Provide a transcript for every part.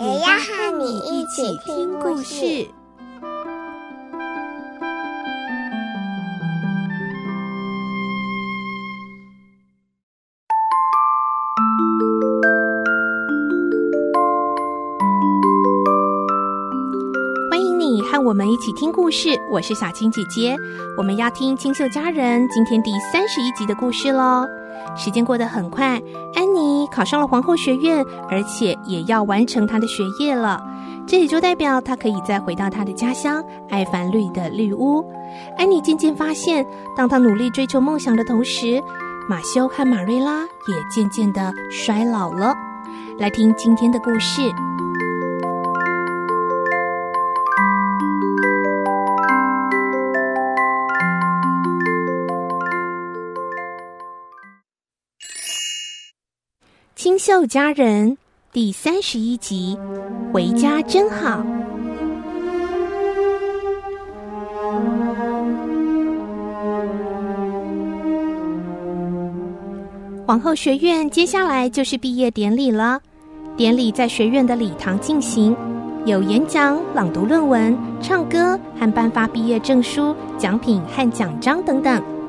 也要和你一起听故事。欢迎你和我们一起听故事，我是小青姐姐。我们要听《清秀佳人》今天第三十一集的故事喽。时间过得很快，安妮考上了皇后学院，而且也要完成他的学业了。这也就代表他可以再回到他的家乡艾凡绿的绿屋。安妮渐渐发现，当他努力追求梦想的同时，马修和马瑞拉也渐渐的衰老了。来听今天的故事。清秀佳人第三十一集，回家真好。皇后学院接下来就是毕业典礼了。典礼在学院的礼堂进行，有演讲、朗读论文、唱歌和颁发毕业证书、奖品和奖章等等。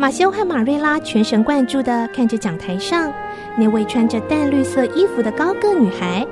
马修和马瑞拉全神贯注地看着讲台上那位穿着淡绿色衣服的高个女孩，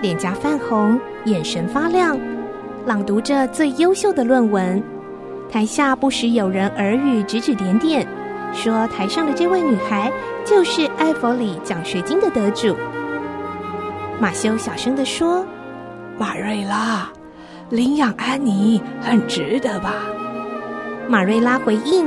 脸颊泛红，眼神发亮，朗读着最优秀的论文。台下不时有人耳语，指指点点，说台上的这位女孩就是艾弗里奖学金的得主。马修小声地说：“马瑞拉，领养安妮很值得吧？”马瑞拉回应。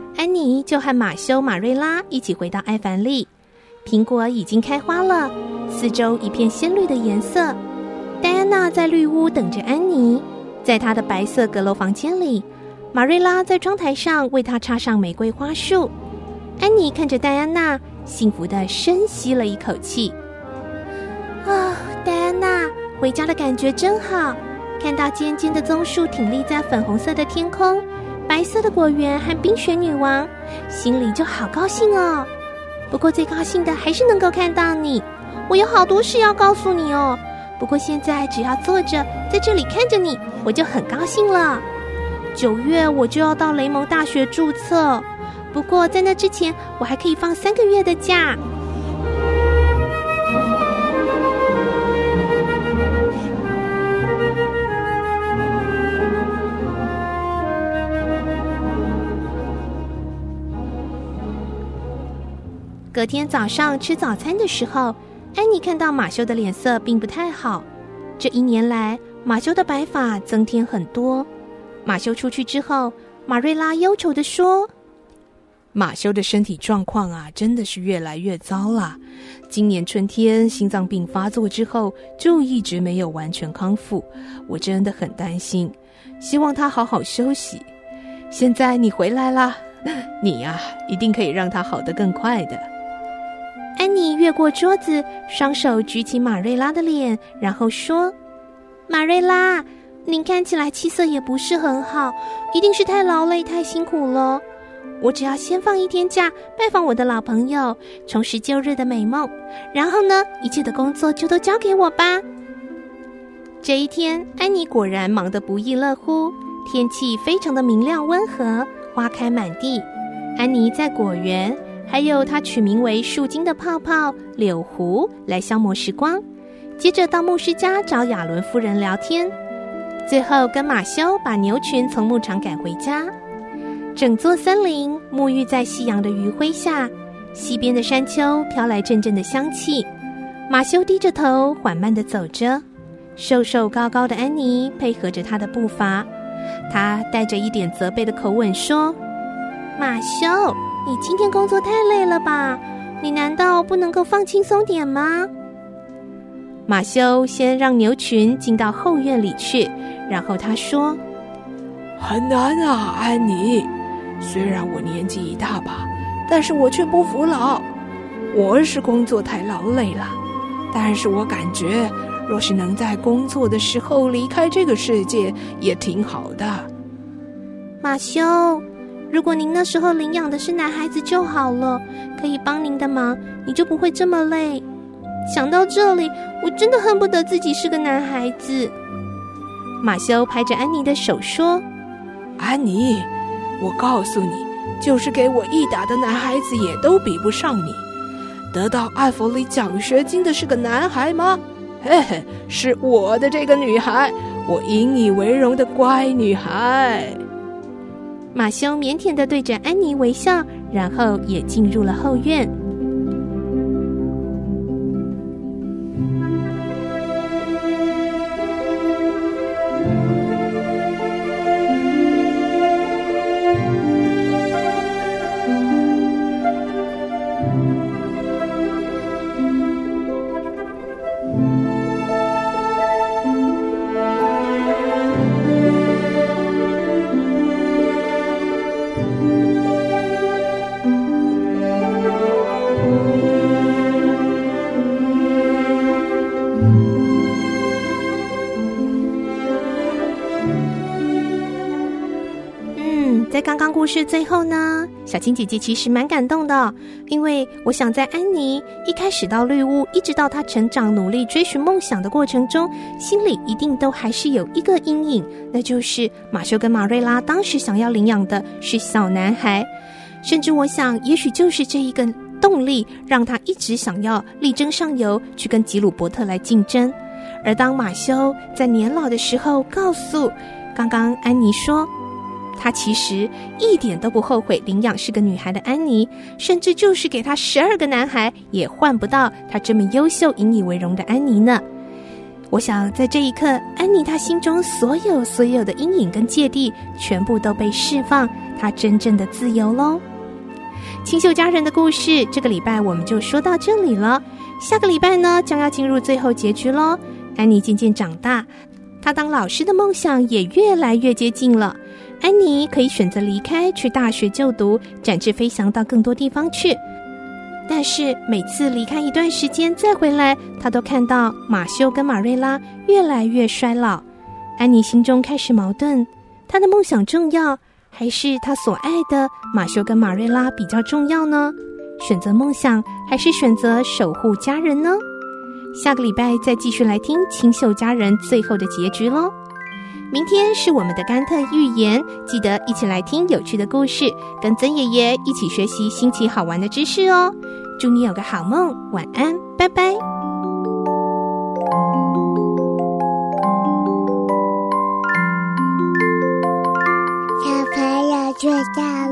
安妮就和马修、马瑞拉一起回到艾凡利。苹果已经开花了，四周一片鲜绿的颜色。戴安娜在绿屋等着安妮，在她的白色阁楼房间里，马瑞拉在窗台上为她插上玫瑰花束。安妮看着戴安娜，幸福的深吸了一口气。啊，戴安娜，回家的感觉真好，看到尖尖的棕树挺立在粉红色的天空。白色的果园和冰雪女王，心里就好高兴哦。不过最高兴的还是能够看到你，我有好多事要告诉你哦。不过现在只要坐着在这里看着你，我就很高兴了。九月我就要到雷蒙大学注册，不过在那之前我还可以放三个月的假。隔天早上吃早餐的时候，安妮看到马修的脸色并不太好。这一年来，马修的白发增添很多。马修出去之后，马瑞拉忧愁地说：“马修的身体状况啊，真的是越来越糟了。今年春天心脏病发作之后，就一直没有完全康复。我真的很担心，希望他好好休息。现在你回来了，你呀，一定可以让他好得更快的。”安妮越过桌子，双手举起马瑞拉的脸，然后说：“马瑞拉，您看起来气色也不是很好，一定是太劳累、太辛苦了。我只要先放一天假，拜访我的老朋友，重拾旧日的美梦，然后呢，一切的工作就都交给我吧。”这一天，安妮果然忙得不亦乐乎，天气非常的明亮温和，花开满地。安妮在果园。还有他取名为树精的泡泡柳湖来消磨时光，接着到牧师家找亚伦夫人聊天，最后跟马修把牛群从牧场赶回家。整座森林沐浴在夕阳的余晖下，西边的山丘飘来阵阵的香气。马修低着头缓慢地走着，瘦瘦高高的安妮配合着他的步伐。他带着一点责备的口吻说：“马修，你今天工作太累了吧？你难道不能够放轻松点吗？”马修先让牛群进到后院里去，然后他说：“很难啊，安妮。虽然我年纪一大把，但是我却不服老。我是工作太劳累了，但是我感觉。”若是能在工作的时候离开这个世界，也挺好的。马修，如果您那时候领养的是男孩子就好了，可以帮您的忙，你就不会这么累。想到这里，我真的恨不得自己是个男孩子。马修拍着安妮的手说：“安妮，我告诉你，就是给我一打的男孩子也都比不上你。得到艾弗里奖学金的是个男孩吗？”嘿嘿，是我的这个女孩，我引以为荣的乖女孩。马修腼腆的对着安妮微笑，然后也进入了后院。在刚刚故事最后呢，小青姐姐其实蛮感动的，因为我想在安妮一开始到绿屋，一直到她成长、努力追寻梦想的过程中，心里一定都还是有一个阴影，那就是马修跟马瑞拉当时想要领养的是小男孩，甚至我想，也许就是这一个动力，让他一直想要力争上游，去跟吉鲁伯特来竞争。而当马修在年老的时候，告诉刚刚安妮说。他其实一点都不后悔领养是个女孩的安妮，甚至就是给他十二个男孩也换不到他这么优秀、引以为荣的安妮呢。我想在这一刻，安妮她心中所有所有的阴影跟芥蒂全部都被释放，她真正的自由喽。清秀佳人的故事，这个礼拜我们就说到这里了。下个礼拜呢，将要进入最后结局喽。安妮渐渐长大，她当老师的梦想也越来越接近了。安妮可以选择离开，去大学就读，展翅飞翔到更多地方去。但是每次离开一段时间再回来，她都看到马修跟马瑞拉越来越衰老。安妮心中开始矛盾：她的梦想重要，还是她所爱的马修跟马瑞拉比较重要呢？选择梦想，还是选择守护家人呢？下个礼拜再继续来听《清秀佳人》最后的结局喽。明天是我们的甘特预言，记得一起来听有趣的故事，跟曾爷爷一起学习新奇好玩的知识哦。祝你有个好梦，晚安，拜拜。小朋友睡觉。